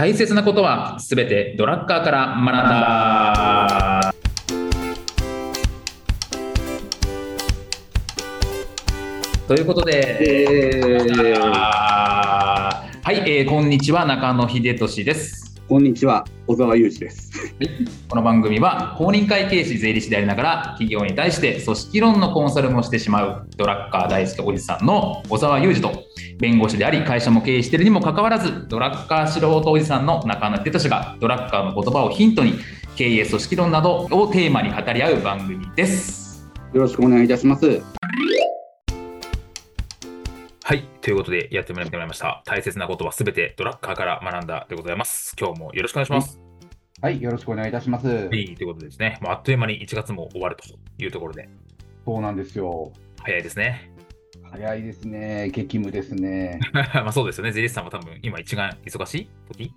大切なことはすべてドラッカーから学んだ。ということで、はい、えーこんにちは中野秀俊です。こんにちは、小沢裕二です。この番組は公認会計士税理士でありながら企業に対して組織論のコンサルもしてしまうドラッカー大好きおじさんの小沢裕二と弁護士であり会社も経営しているにもかかわらずドラッカー素人おじさんの中野秀俊がドラッカーの言葉をヒントに経営組織論などをテーマに語り合う番組です。よろしくお願いいたします。はい。ということで、やってまいりました。大切なことはすべてドラッカーから学んだでございます。今日もよろしくお願いします。はい、よろしくお願いいたします。はい。ということでですね、もうあっという間に1月も終わるというところで、そうなんですよ。早いですね。早いですね。激務ですね。まあそうですよね。税理士さんも多分今一番忙しい時？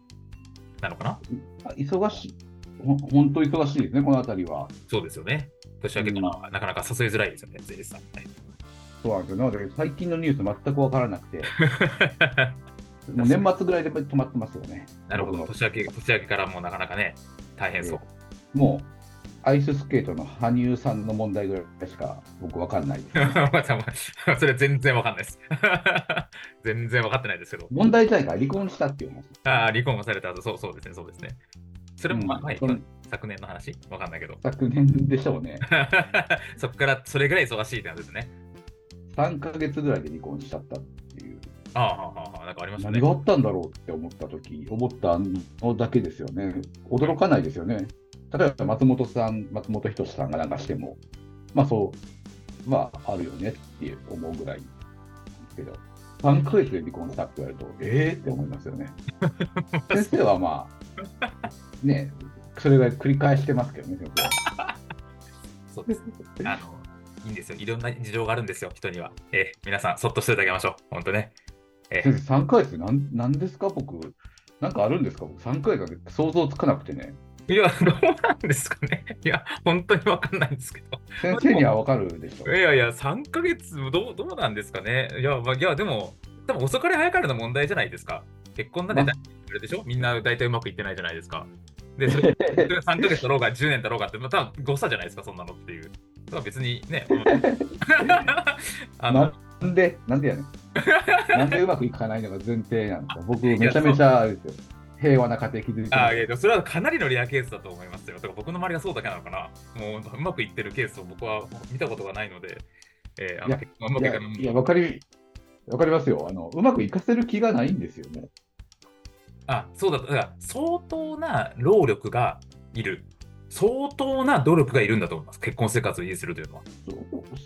なのかな？あ忙しい。ほ本当忙しいですね、このあたりは。そうですよね。年明けからなかなか誘いづらいですよね、税理士さん。そうなんですよ。なので、最近のニュース全くわからなくて、もう年末ぐらいで止まってますよね。なるほど。年明け、年明けからもうなかなかね、大変そう。もう、アイススケートの羽生さんの問題ぐらいしか僕わかんない それ全然わかんないです。全然わかってないですけど。問題自体が離婚したっていう話。ああ、離婚がされた後、そうそうですね、そうですね。それも、まあ、はいうん昨年の話？わかんないけど。昨年でしょうね。そこからそれぐらい忙しいってですね。3ヶ月ぐらいで離婚しちゃった。ああ、ああ、ああ、なんかありましたね何。があったんだろうって思ったとき、思ったのだけですよね。驚かないですよね。例えば松本さん、松本人志さんがなんかしても、まあそう、まああるよねって思うぐらいですけど、3ヶ月で離婚したって言われると、ええー、って思いますよね。先生はまあ、ね、それぐらい繰り返してますけどね、そうです。あの、いいんですよ。いろんな事情があるんですよ、人には。ええ、皆さん、そっとしていただきましょう。本当ね。ええ先生、3ヶ月なんなんですか、僕。なんかあるんですか？僕、3ヶ月で想像つかなくてね。いや、どうなんですかね。いや、本当にわかんないんですけど。先生にはわかるでしょい。やいや、3ヶ月、どうどうなんですかね。いや、まあ、いやでも、多分遅かれ早かれの問題じゃないですか。結婚なんてあれでしょ？みんな大体うまくいってないじゃないですか。で、それそれが3ヶ月だろうが10年だろうがって、まあ、多分誤差じゃないですか、そんなのっていう。だから別にね、うん あの、なんで、なんでやねん。なんでうまくいかないのが前提なんですか。僕、めちゃめちゃですよ。平和な家庭築いてあいやそれはかなりのレアケースだと思いますよ。だから僕の周りがそうだけなのかな。もううまくいってるケースを僕は見たことがないので、えー、あのいや、いやわかり、わかりますよ。あの、うまくいかせる気がないんですよね。あ、そうだ、だから相当な労力がいる。相当な努力がいるんだと思います。結婚生活を維持するというのは。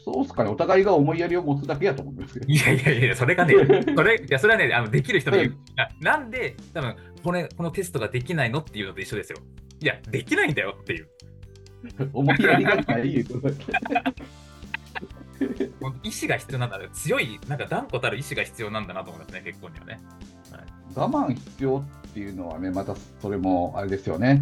そうっすかね。お互いが思いやりを持つだけやと思うんですけど。いやいやいや、それがね、それ、いや、それはね、あのできる人の言う。いやなんで、多分これ、このテストができないのっていうのと一緒ですよ。いや、できないんだよっていう。思いやりがないい 意志が必要なんだ。強い、なんか断固たる意志が必要なんだなと思いますね、結婚にはね。我慢必要っていうのはね、またそれもあれですよね。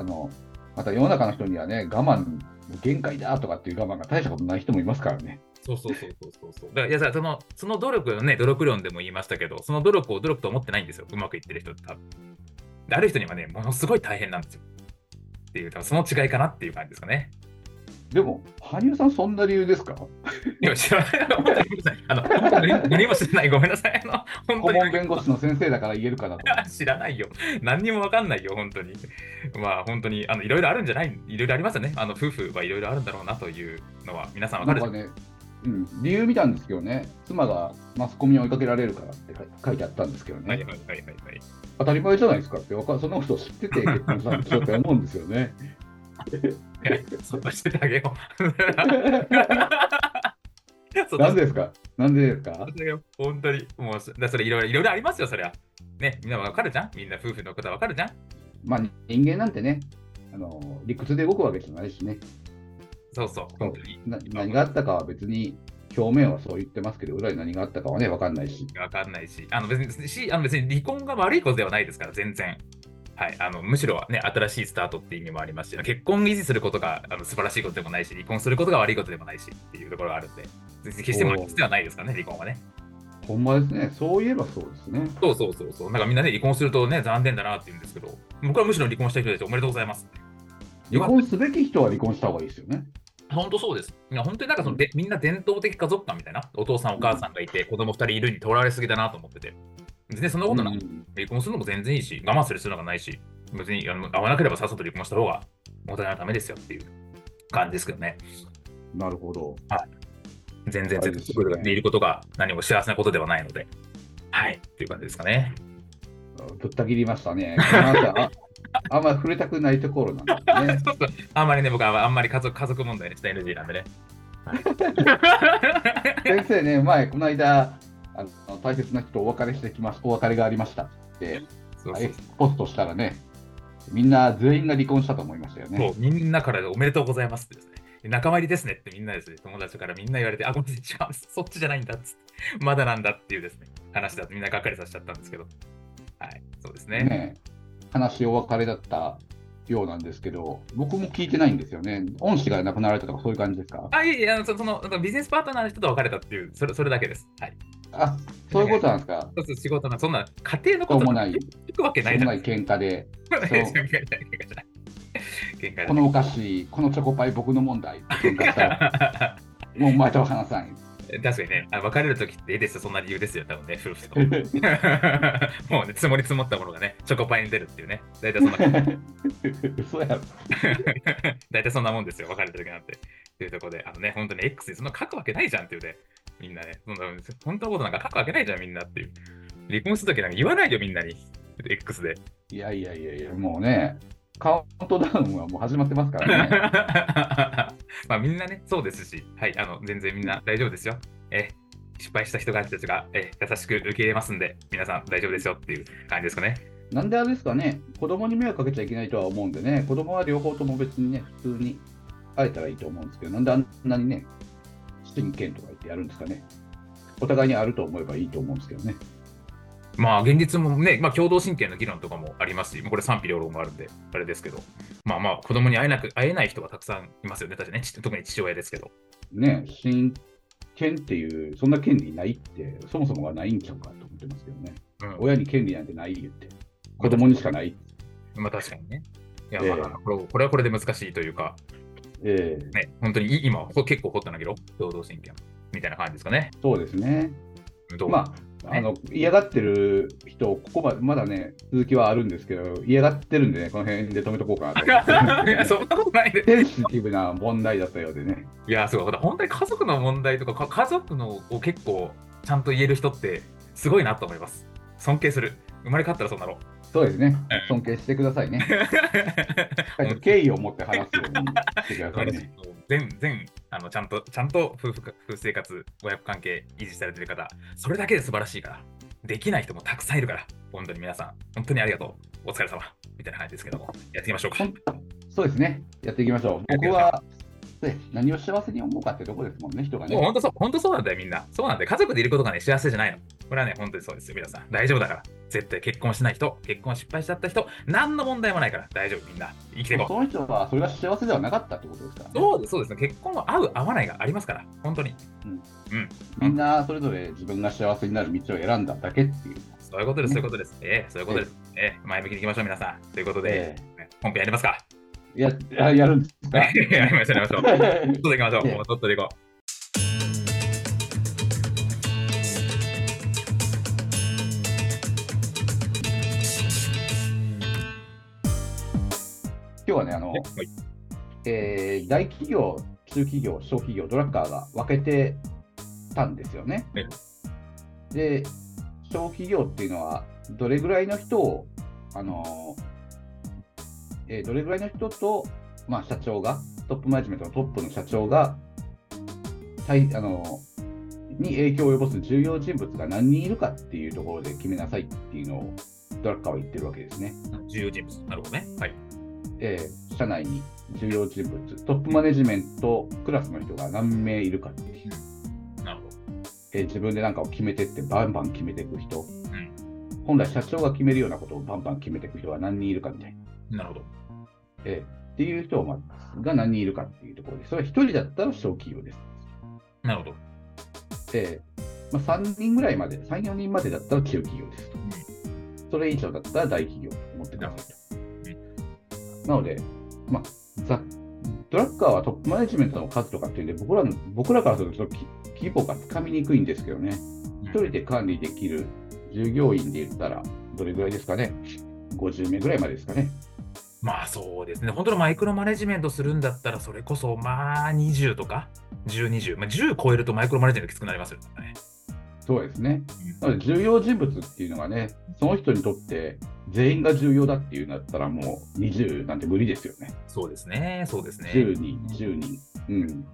あの、また世の中の人にはね、我慢、限界だとかっていう我慢が大したことない人もいますからね。そうそうそうそうそう。だからいやさそのその努力のね、努力論でも言いましたけど、その努力を努力と思ってないんですよ。うまくいってる人って多分。ある人にはね、ものすごい大変なんですよ。っていう、多分その違いかなっていう感じですかね。でも、羽生さん、そんな理由ですか？いや、知らない。本当に。あの、本当に何も知らない。ごめんなさい。あの、本顧当に。問弁護士の先生だから言えるかなと。知らないよ。何にもわかんないよ、本当に。まあ、本当に、あの、いろいろあるんじゃない？いろいろありますよね。あの、夫婦はいろいろあるんだろうなというのは、皆さんわかるなんかね、うん、理由見たんですけどね、妻がマスコミに追いかけられるからって書いてあったんですけどね、はいはいはいはいはい。当たり前じゃないですかって、わかそのことを知ってて結婚したんでしょって思うんですよね。そっとしててあげよう。なんでですか？なんでですか？本当に。もうそ、だそれいろいろいろいろありますよ、そりゃ。ね、みんなわかるじゃん？みんな夫婦のことはわかるじゃん？まあ人間なんてね、あの理屈で動くわけじゃないしねそうそう、本当に。な、何があったかは別に表面はそう言ってますけど、裏に何があったかはね、わかんないし。わかんないし、あの別にしあの別に離婚が悪いことではないですから、全然。はい、あのむしろね、新しいスタートっていう意味もありますし、結婚を維持することがあの素晴らしいことでもないし、離婚することが悪いことでもないしっていうところがあるんで、決してもおー必要はないですからね、離婚はね。ほんまですね。そういえばそうですね。そうそうそうそう。なんかみんなね、離婚するとね、残念だなって言うんですけど、僕はむしろ離婚した人たちおめでとうございます。離婚すべき人は離婚した方がいいですよね。本当そうです。いや本当になんかそのでみんな伝統的家族観みたいな、お父さんお母さんがいて、子供二人いるにとらわれすぎだなと思ってて。全然そんなことなく、うん離婚するのも全然いいし、我慢する必要なんかないし、別にあの合わなければさっさと離婚した方がお互いのためですよっていう感じですけどね。なるほど。全然はい絶対でいることが何も幸せなことではないので。はい。っていう感じですかね。ぶった切りましたね。ああんまり触れたくないところなんですね。あんまりね、僕はあんまり家族家族問題にした NG なんでね。先生ね、前、この間、あの大切な人とお別れしてきましお別れがありましたって、そうそうエクスポストしたらね、みんな全員が離婚したと思いましたよそうね。みんなからおめでとうございますってですね。仲間入りですねってみんなですね、友達からみんな言われて、あ、ごめん。そっちじゃないんだっつって、まだなんだっていうですね、話だとみんながっかりさせちゃったんですけど。はい、そうですね。ね話お別れだったようなんですけど、僕も聞いてないんですよね。恩師が亡くなられたとかそういう感じですか？あ、いえいえ、あのそそのなんかビジネスパートナーの人と別れたっていう、それそれだけです。はい。あ、そういうことなんですか？そうそう仕事の、そんな家庭のこともない、し聞くわけないじゃ。な喧嘩で、このお菓子、このチョコパイ僕の問題もうお前とは話さん。確かにね、あ別れるときっていいですよ、そんな理由ですよ、多分ね、夫婦と。も。うね、積もり積もったものがね、チョコパイに出るっていうね、大体そんな、嘘やろ。大体そんなもんですよ、別れた時なんて。っていうところで、あのね、本当に X にそんな書くわけないじゃんっていうね、みんなね、本当のことなんか書くわけないじゃん、みんなっていう。離婚するときなんか言わないよ、みんなに。X で。いやいやいやいや、もうね、カウントダウンはもう始まってますからね。まあみんなね、そうですし、はい、あの、全然みんな大丈夫ですよ。え、失敗した人たちがえ優しく受け入れますんで、皆さん大丈夫ですよっていう感じですかね。なんであれですかね、子供に迷惑かけちゃいけないとは思うんでね、子供は両方とも別にね、普通に会えたらいいと思うんですけど、なんであんなにね、真剣とか言ってやるんですかね。お互いにあると思えばいいと思うんですけどね。まあ現実もね、まあ共同親権の議論とかもありますし、これ賛否両論もあるんで、あれですけど、まあまあ子供に会えなく、会えない人はたくさんいますよね、確かね、ち特に父親ですけど。ね、親権っていう、そんな権利ないって、そもそもがないんちゃうかと思ってますけどね。うん、親に権利なんてない言って、子供にしかない。まあ確かにね。いや、ええまあ、これこれはこれで難しいというか、ええね、本当にい今、ほ結構ホットな議論、共同親権みたいな感じですかね。そうですね。どう？まあ、あの嫌がってる人、ここまでまだね、続きはあるんですけど、嫌がってるんでね、この辺で止めとこうかなと いや、そんなことないで。センシティブな問題だったようでね。いや、すごい。本当に家族の問題とか、か家族のを結構ちゃんと言える人ってすごいなと思います。尊敬する。生まれ変わったらそうなろう。そうですねうん。尊敬してくださいね。敬意を持って話すようにしてくださいね。全全あのちゃんとちゃんと夫婦か夫婦生活、親子関係維持されてる方、それだけで素晴らしいから、できない人もたくさんいるから、本当に皆さん、本当にありがとう、お疲れ様みたいな感じですけども、やっていきましょうか。そうですね。やっていきましょう。僕は、ね、何を幸せに思うかってとこですもんね、人がね。もう本当そう、本当そうなんだよ、みんな。そうなんだよ。家族でいることがね、幸せじゃないの。これはね、本当にそうですよ、皆さん。大丈夫だから。絶対結婚しない人、結婚失敗しちゃった人、何の問題もないから、大丈夫、みんな。生きていこう。その人はそれが幸せではなかったってことですから、ね。そうです、そうですね。結婚は合う、合わないがありますから、本当に。みんなそれぞれ自分が幸せになる道を選んだだけっていう。そういうことです、そういうことです。ええそういうことです。ええ前向きにいきましょう、皆さん。ということで、え本編やりますか。ーやややるんですか？やりましょう、やりましょう。とっとでいきましょう。ええもっとでいこ今日はね、あのう。、はいえー大企業、中企業、小企業、ドラッカーが分けてたんですよねえ。で、小企業っていうのは、どれぐらいの人を、あのえーどれぐらいの人と、まあ、社長が、トップマネジメントのトップの社長が、対あのに影響を及ぼす重要人物が何人いるかっていうところで決めなさいっていうのを、ドラッカーは言ってるわけですね。重要人物。なるほどね。はい。えー社内に重要人物、トップマネジメントクラスの人が何名いるかっていう、なるほど。えー自分で何かを決めてって、バンバン決めていく人、ん本来社長が決めるようなことをバンバン決めていく人は何人いるかみたいな、なるほど。えーっていう人が何人いるかっていうところで、それは一人だったら小企業です。なるほど。えーまあ、3人ぐらいまで、3、4人までだったら中企業ですと。それ以上だったら大企業と思ってくださいと。なので、まあ、ざドラッカーはトップマネジメントの数とかっていうんで、僕らの僕らからすると規模がつかみにくいんですけどね、一人で管理できる従業員で言ったら、どれぐらいですかね、50名ぐらいまでですかね。まあそうですね、本当のマイクロマネジメントするんだったら、それこそまあ20とか、10、20、まあ、10超えるとマイクロマネジメントきつくなりますよね。そうですね。なので、重要人物っていうのがね、その人にとって全員が重要だっていうんだったら、もう20なんて無理ですよね。そうですね、そうですね。10人、10人。うん。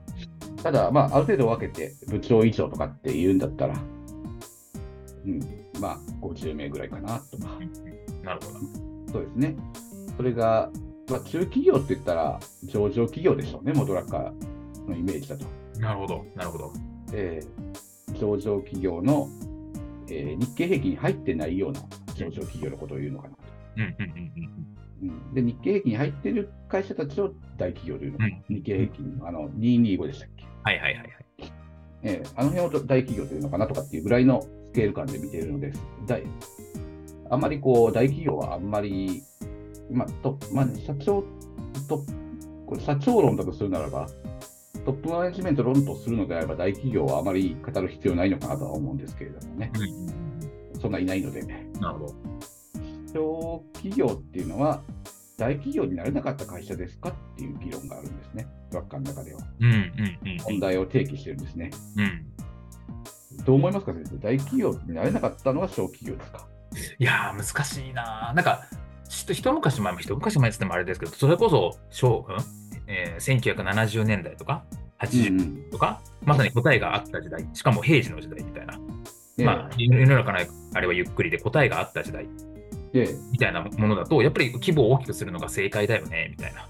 ただ、まあ、ある程度分けて、部長以上とかって言うんだったら、うん、まあ、50名ぐらいかなとか。なるほど。そうですね。それが、まあ、中企業って言ったら、上場企業でしょうね、モドラッカーのイメージだと。なるほど、なるほど。えー上場企業の、えー日経平均に入ってないような上場企業のことを言うのかなと。うんうんうんうん、で、日経平均に入ってる会社たちを大企業というのかな。うん日経平均のあの225でしたっけ、はいはいはいはい。えーあの辺を大企業というのかなとかっていうぐらいのスケール感で見ているのです。大あんまりこう、大企業はあんまり、まあ、とまあ、社長と、これ社長論だとするならば、トップマネジメント論とするのであれば、大企業はあまり語る必要ないのかなとは思うんですけれどもね。うんそんないないので。なるほど。小企業っていうのは、大企業になれなかった会社ですかっていう議論があるんですね。学科の中では。うんうんうん問題を提起してるんですね。うん。どう思いますか、先生？大企業になれなかったのは小企業ですか？いやー、難しいなー。なんか、一昔前も一昔前って言ってもあれですけど、それこそ、小うんえー、1970年代とか、80うん年とか、まさに答えがあった時代、しかも平時の時代みたいな。でまあ、世の中のあれはゆっくりで答えがあった時代で、みたいなものだと、やっぱり規模を大きくするのが正解だよね、みたいな。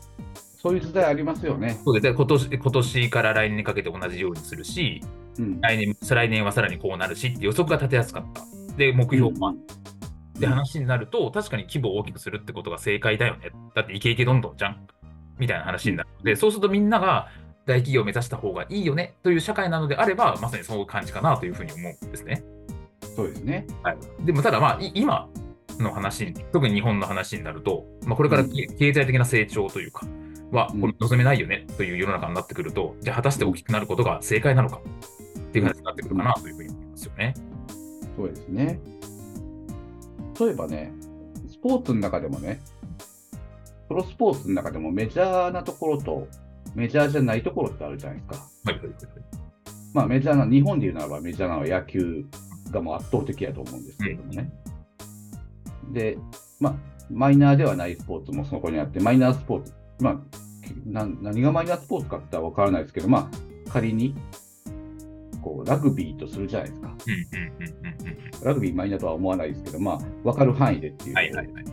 そういう時代ありますよね。そうでで今年今年から来年にかけて同じようにするし、うん。来年再来年はさらにこうなるしって予測が立てやすかった。で、目標もあっうんて話になると、確かに規模を大きくするってことが正解だよね。だってイケイケどんどんじゃん。みたいな話になるので、そうするとみんなが大企業を目指した方がいいよねという社会なのであれば、まさにそういう感じかなというふうに思うんですね。そうですね。はい、でもただまあ、い今の話、特に日本の話になると、まあ、これからうん経経済的な成長というか、はうんこれ望めないよねという世の中になってくると、じゃあ果たして大きくなることが正解なのかっていう話になってくるかなというふうに思いますよね。そうですね。例えばね、スポーツの中でもね、プロスポーツの中でもメジャーなところとメジャーじゃないところってあるじゃないですか。はいはいはいはいまあメジャーな、日本で言うならばメジャーなのは野球がもう圧倒的やと思うんですけれどもね。で、まあ、マイナーではないスポーツもそこにあって、マイナースポーツ、まあ、な何がマイナースポーツかって言ったらわからないですけど、まあ、仮に、こう、ラグビーとするじゃないですか。うんうんうんうんうんラグビーマイナーとは思わないですけど、まあ、わかる範囲でっていう。はいはいはい。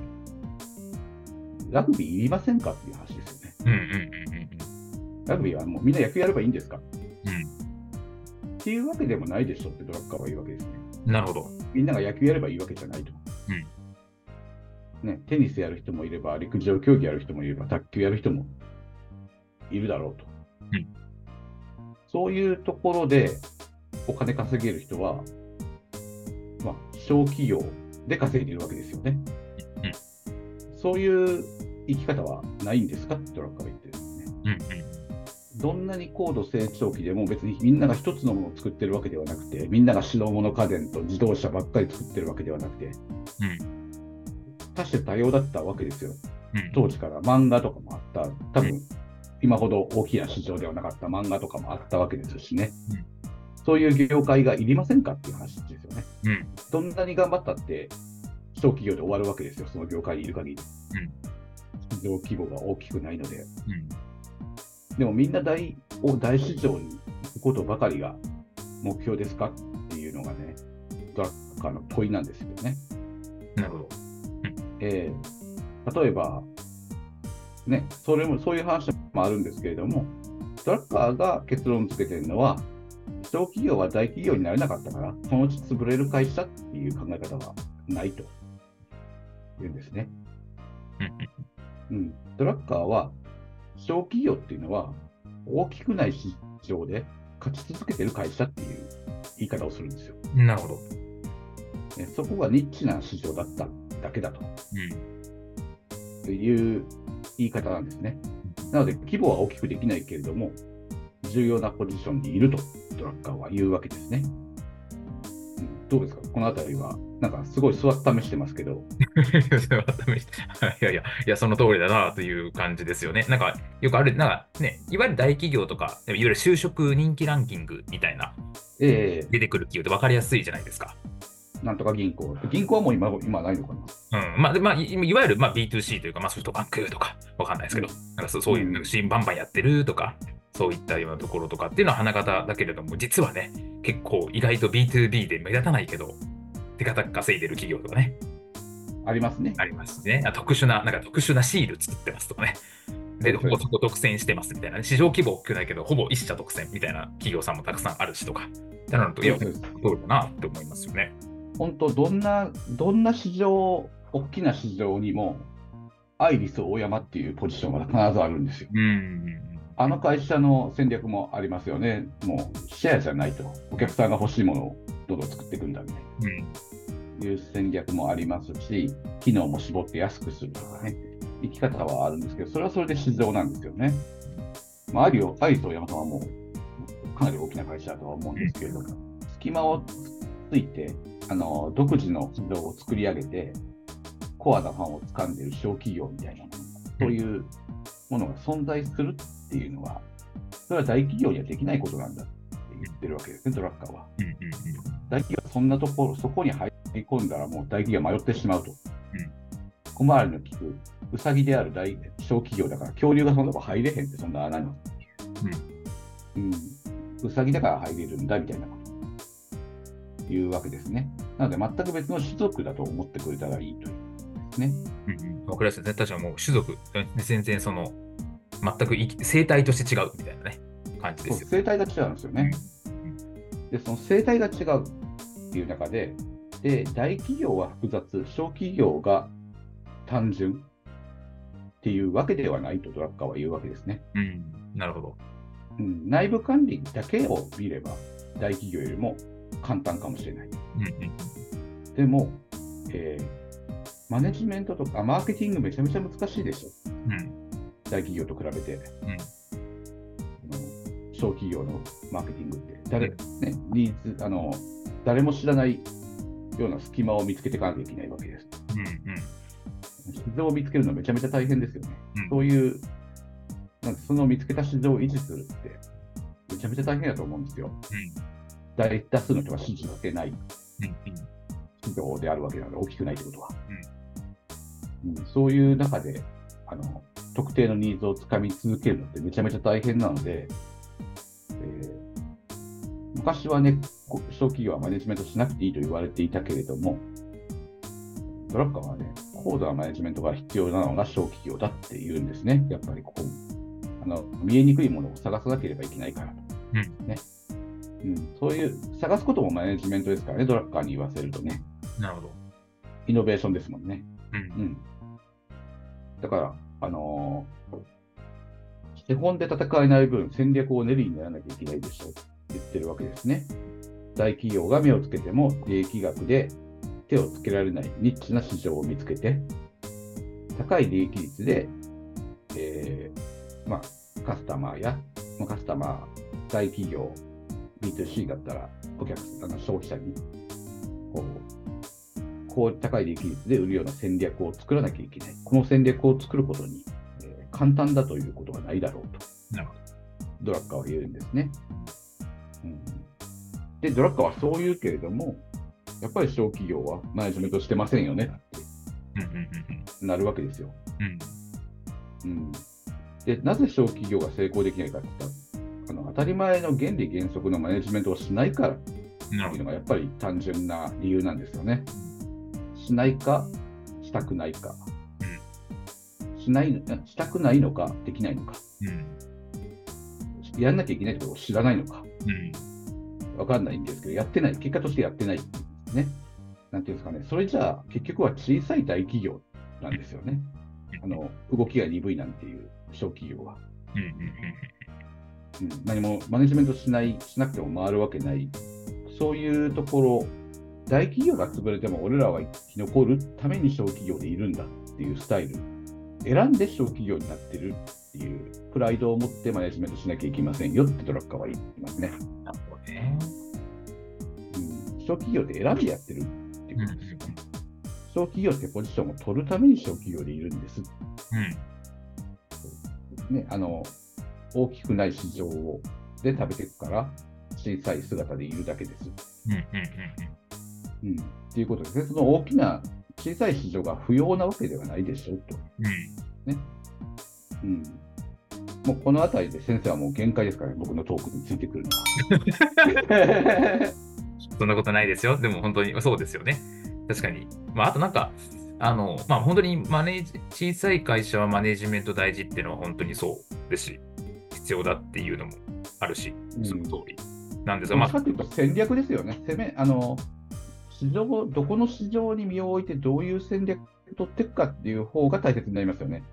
ラグビーいりませんかっていう話ですよね。うんうんうんうんラグビーはもうみんな野球やればいいんですかうんっていうわけでもないでしょってドラッカーは言うわけですね。うん。なるほど。みんなが野球やればいいわけじゃないと。ね、テニスやる人もいれば、陸上競技やる人もいれば、卓球やる人もいるだろうと。うんそういうところでお金稼げる人は、まあ、小企業で稼いでいるわけですよね。そういう生き方はないんですか？ってドラッカーは言ってるんですね。うんうん。どんなに高度成長期でも別にみんなが一つのものを作ってるわけではなくて、みんなが白物家電と自動車ばっかり作ってるわけではなくて、多種多様だったわけですよ。うん当時から漫画とかもあった、多分今ほど大きな市場ではなかった漫画とかもあったわけですしね。うんそういう業界がいりませんかっていう話ですよね。うんどんなに頑張ったって、小企業で終わるわけですよ、その業界にいる限り。市場規模が大きくないので。うんでもみんな大を大市場に行くことばかりが目標ですかっていうのがね、ドラッカーの問いなんですよね。なるほど。えー例えば、ね、それも、そういう話もあるんですけれども、ドラッカーが結論付けてるのは、小企業は大企業になれなかったから、そのうち潰れる会社っていう考え方はないと言うんですね。うんうん、ドラッカーは、小企業っていうのは、大きくない市場で勝ち続けてる会社っていう言い方をするんですよ。なるほど。ねそこがニッチな市場だっただけだとうん。いう言い方なんですね。なので、規模は大きくできないけれども、重要なポジションにいるとドラッカーは言うわけですね。うんどうですか？このあたりは、なんかすごい座って試してますけど、いやいや、いや、その通りだなという感じですよね。なんか、よくある、なんかね、いわゆる大企業とか、いわゆる就職人気ランキングみたいな、え出てくる企業って分かりやすいじゃないですか。ー、なんとか銀行、銀行はもう今今はないのかな？うん。まあ、でまあ、いいわゆる、まあ、B2C というか、まあ、ソフトバンクとか、わかんないですけど、なんかそういうう、ん。なんか CM バンバンやってるとか、そういったようなところとかっていうのは花形だけれども、実はね、結構意外と B2B で目立たないけど、手堅く稼いでる企業とかね、ありますね。ありますね。あ特殊な、なんか特殊なシール作ってますとかね。で、ほぼそこ独占してますみたいな、ね。市場規模大きくないけど、ほぼ一社独占みたいな企業さんもたくさんあるしとか。ってなると、いや、そうですそうだなって思いますよね。本当、どんな、どんな市場、大きな市場にも、アイリスオーヤマっていうポジションは必ずあるんですよ。うん。あの会社の戦略もありますよね。もうシェアじゃないと。お客さんが欲しいものをどんどん作っていくんだみたいうん。ないう戦略もありますし、機能も絞って安くするとかね、生き方はあるんですけど、それはそれで市場なんですよね。まあ、アリオ、アイリスオーヤマさんはもうかなり大きな会社だとは思うんですけれども、隙間をついて、あの独自の市場を作り上げて、コアなファンを掴んでいる小企業みたいなもの、そういうものが存在するっていうのは、それは大企業にはできないことなんだって言ってるわけですね、ドラッカーは。うん。うん。大企業はそんなところ、そこに入り込んだらもう大企業は迷ってしまうと。小回りの利く、ウサギである大小企業だから、恐竜がそんなとこ入れへんって、そんな穴に。うん。ウサギだから入れるんだみたいなこと。いうわけですね。なので、全く別の種族だと思ってくれたらいいというね。うん。うん。わかりやすい。確かにもう種族、全然その、全く生態として違うみたいなね、感じですよ。生態が違うんですよね。で、その生態が違うっていう中で、で、大企業は複雑、小企業が単純っていうわけではないとドラッカーは言うわけですね。うん。なるほど。うん、内部管理だけを見れば、大企業よりも簡単かもしれない。うん。うん。でも、えーマネジメントとか、マーケティングめちゃめちゃ難しいでしょ。うん。大企業と比べて。うん小企業のマーケティングって、誰、ね、ニーズ、あの、誰も知らないような隙間を見つけていかなきゃいけないわけです。うん。うん。市場を見つけるのはめちゃめちゃ大変ですよね。うんそういう、なんかその見つけた市場を維持するって、めちゃめちゃ大変だと思うんですよ。大多数の人が支持してないうん。うん。市場であるわけなので、大きくないってことは。うんそういう中であの、特定のニーズをつかみ続けるのってめちゃめちゃ大変なので、えー昔はね、こ小企業はマネジメントしなくていいと言われていたけれども、ドラッカーはね、高度なマネジメントが必要なのが小企業だって言うんですね。やっぱりここあの見えにくいものを探さなければいけないからと。うんねうん、そういう、探すこともマネジメントですからね、ドラッカーに言わせるとね。なるほど。イノベーションですもんね。うん。うん。だから、あのー手本で戦えない分、戦略を練りにならなきゃいけないでしょって言ってるわけですね。大企業が目をつけても、利益額で手をつけられないニッチな市場を見つけて、高い利益率で、えーまあ、カスタマーや、まあ、カスタマー、大企業、B2C だったら、お客さん、あの消費者に、こう、こう高い利益率で売るような戦略を作らなきゃいけない。この戦略を作ることに、えー簡単だということはないだろうと、なるほドラッカーは言うんですね。うん、で、ドラッカーはそう言うけれども、やっぱり小企業はマネジメントしてませんよねってなるわけですよ。うん。うん、で、なぜ小企業が成功できないかって言ったら、あの当たり前の原理原則のマネジメントをしないからって。いうのがやっぱり単純な理由なんですよね。しないか、したくないか。しないしたくないのか、できないのか。うん。やんなきゃいけないことを知らないのか。うん。わかんないんですけど、やってない。結果としてやってないね。なんていうんですかね。それじゃあ、結局は小さい大企業なんですよね。あの、動きが鈍いなんていう小企業は。うん、何もマネジメントしない、しなくても回るわけない、そういうところ、大企業が潰れても俺らは生き残るために小企業でいるんだっていうスタイル、選んで小企業になってるっていうプライドを持ってマネジメントしなきゃいけませんよってドラッカーは言ってますね。なるほどね。うん、小企業で選んでやってるっていうことですよね。小企業ってポジションを取るために小企業でいるんです。うん。ね、あの大きくない市場で食べていくから、小さい姿でいるだけです。うん。うん。うん、っていうことですね。その大きな小さい市場が不要なわけではないでしょうと。うん。うん、もうこのあたりで先生はもう限界ですからね、僕のトークについてくるのは。そんなことないですよ。でも本当にそうですよね。確かに。まあ、あとなんか、あの、まあ本当にマネージ、小さい会社はマネジメント大事っていうのは本当にそうですし、必要だっていうのもあるし、うんその通りなんですが、まあまあ、戦略ですよね。攻めあの市場どこの市場に身を置いてどういう戦略を取っていくかっていう方が大切になりますよね。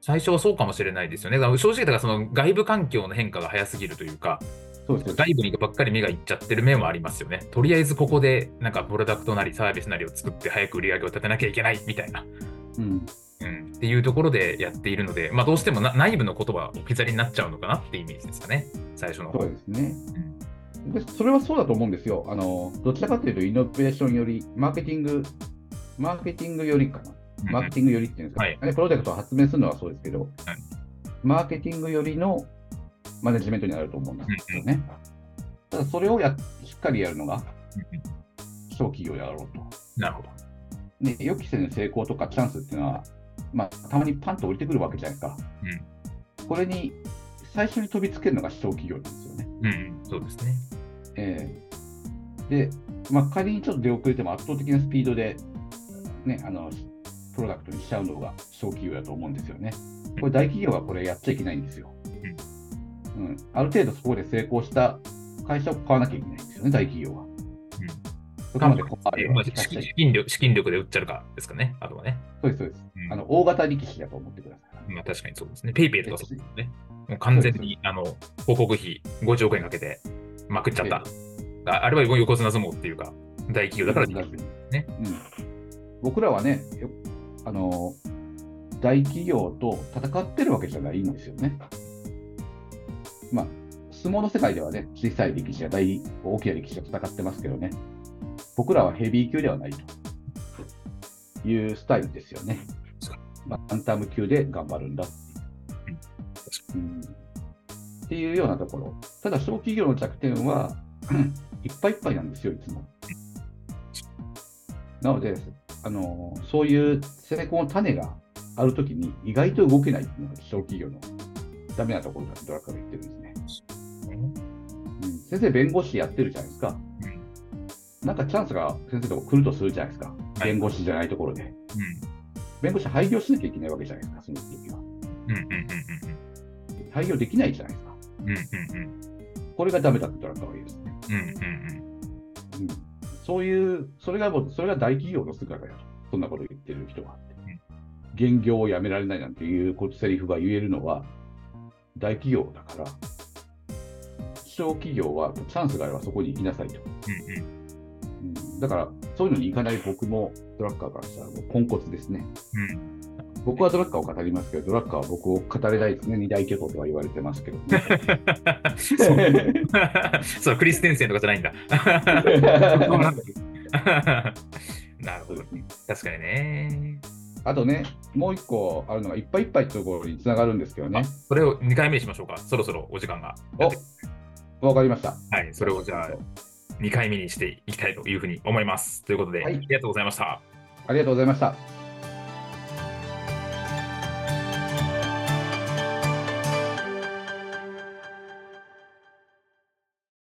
最初はそうかもしれないですよね。だから正直だからその外部環境の変化が早すぎるというか、そうですよ外部にばっかり目がいっちゃってる面はありますよね。とりあえずここでなんかプロダクトなりサービスなりを作って早く売り上げを立てなきゃいけないみたいな、うんうん、っていうところでやっているので、まあどうしてもな内部の言葉は置き去りになっちゃうのかなってイメージですかね。最初の方。そうですね。でそれはそうだと思うんですよあの。どちらかというと、イノベーションより、マーケティング、マーケティングよりかな。うんマーケティングよりっていうんですか、はいねプロジェクトを発明するのはそうですけど、マーケティングよりのマネジメントになると思うんですよね。ただそれをやしっかりやるのが小企業であろうと。なるほど。ね、予期せぬ成功とかチャンスっていうのは、まあ、たまにパンと降りてくるわけじゃないですか。これに最初に飛びつけるのが小企業なんですよね。うん、そうですね。ええで、まあ、仮にちょっと出遅れても圧倒的なスピードで、ね、あのプロダクトにしちゃうのが小企業だと思うんですよね。これ、大企業はこれやっちゃいけないんですよ。うん、ある程度そこで成功した会社を買わなきゃいけないんですよね、大企業は。うあれまあはしちゃい資金力資金力で売っちゃうかですかね、あとはね。そうです、そうです。うんあの大型力士だと思ってください。まあ、確かにそうですね。ペイペイとかそうですね。もう完全にあの広告費50億円かけてまくっちゃった。ああれは横綱相撲っていうか、大企業だからできる。ねうん、僕らはねよあの、大企業と戦ってるわけじゃないんですよね。まあ、相撲の世界ではね、小さい力士や大大きな力士が戦ってますけどね、僕らはヘビー級ではないというスタイルですよね。まあ、バンタム級で頑張るんだ。うんっていうようなところ。ただ、小企業の弱点は、いっぱいいっぱいなんですよ、いつも。なので、あのそういう成功の種があるときに意外と動けないっていうのが小企業のダメなところだとドラッカーが言ってるんですね。うん、先生、弁護士やってるじゃないですか。なんかチャンスが先生のとこ来るとするじゃないですか。はい弁護士じゃないところで。弁護士廃業しなきゃいけないわけじゃないですか、その時は。うんうんうんうん廃業できないじゃないですか。うんうんうんこれがダメだってドラッカーは言うんですね。うんうんうん、そういう、それがもう、それが大企業の姿だと、そんなこと言ってる人があって、現業をやめられないなんていうことセリフが言えるのは、大企業だから、小企業はチャンスがあればそこに行きなさいと。うんうんうん、だから、そういうのに行かない僕もドラッカーからしたらもうポンコツですね。うん僕はドラッカーを語りますけど、ドラッカーは僕を語れないですね。二大巨頭とは言われてますけど、ね。そう そう、クリステンセンとかじゃないんだ。なるほど。確かにね。あとね、もう一個あるのが、いっぱいいっぱいってところにつながるんですけどね。それを2回目にしましょうか。そろそろお時間が。おわかりました。はい、それをじゃあ2回目にしていきたいというふうに思います。ということで、はいありがとうございました。ありがとうございました。